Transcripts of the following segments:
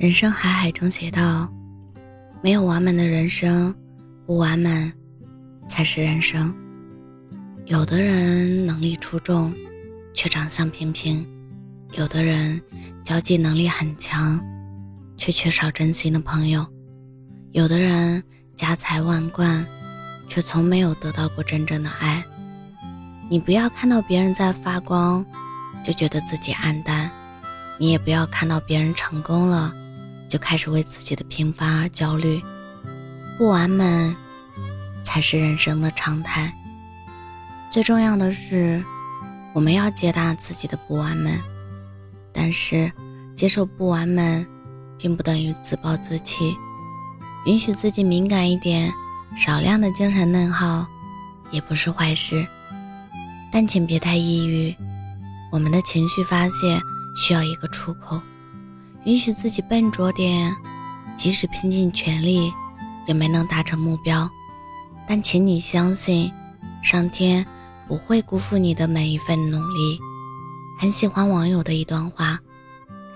人生海海中写道：“没有完美的人生，不完美才是人生。”有的人能力出众，却长相平平；有的人交际能力很强，却缺少真心的朋友；有的人家财万贯，却从没有得到过真正的爱。你不要看到别人在发光，就觉得自己暗淡；你也不要看到别人成功了。就开始为自己的平凡而焦虑，不完美才是人生的常态。最重要的是，我们要接纳自己的不完美，但是接受不完美，并不等于自暴自弃。允许自己敏感一点，少量的精神内耗也不是坏事，但请别太抑郁。我们的情绪发泄需要一个出口。允许自己笨拙点，即使拼尽全力，也没能达成目标。但请你相信，上天不会辜负你的每一份努力。很喜欢网友的一段话：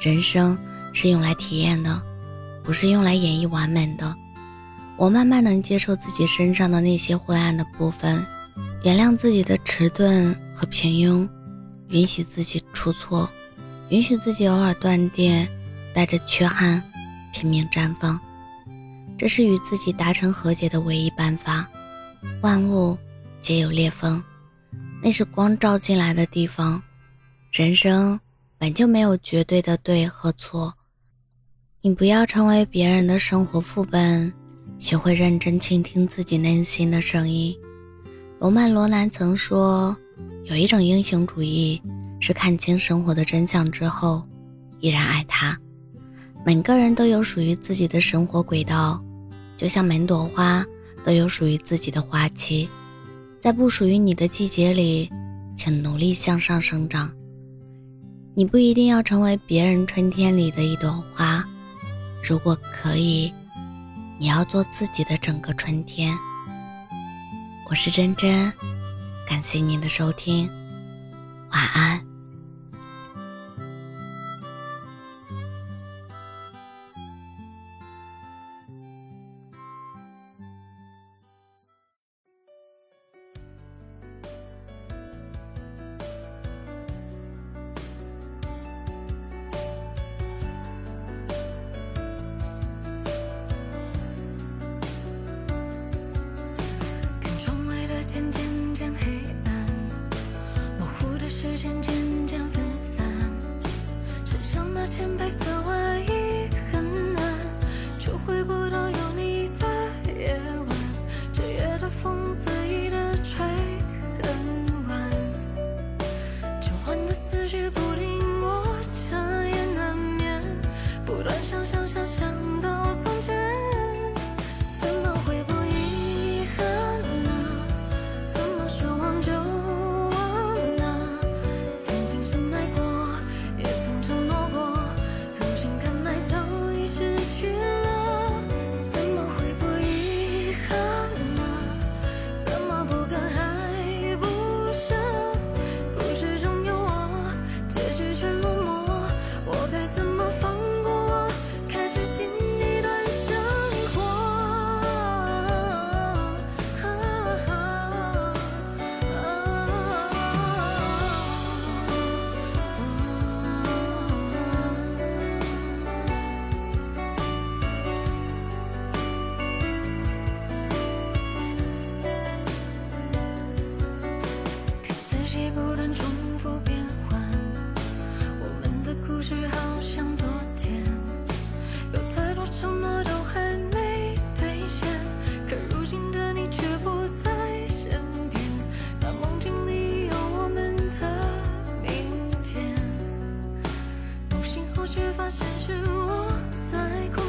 人生是用来体验的，不是用来演绎完美的。我慢慢能接受自己身上的那些灰暗的部分，原谅自己的迟钝和平庸，允许自己出错，允许自己偶尔断电。带着缺憾拼命绽放，这是与自己达成和解的唯一办法。万物皆有裂缝，那是光照进来的地方。人生本就没有绝对的对和错，你不要成为别人的生活副本，学会认真倾听自己内心的声音。罗曼·罗兰曾说，有一种英雄主义是看清生活的真相之后，依然爱他。每个人都有属于自己的生活轨道，就像每朵花都有属于自己的花期。在不属于你的季节里，请努力向上生长。你不一定要成为别人春天里的一朵花，如果可以，你要做自己的整个春天。我是真真，感谢您的收听，晚安。黑暗，模糊的视线渐渐分散，身上的浅白色外衣很暖，却回不到有你的夜晚。这夜的风肆意的吹很晚，旧换的思绪不停，却发现是我在哭。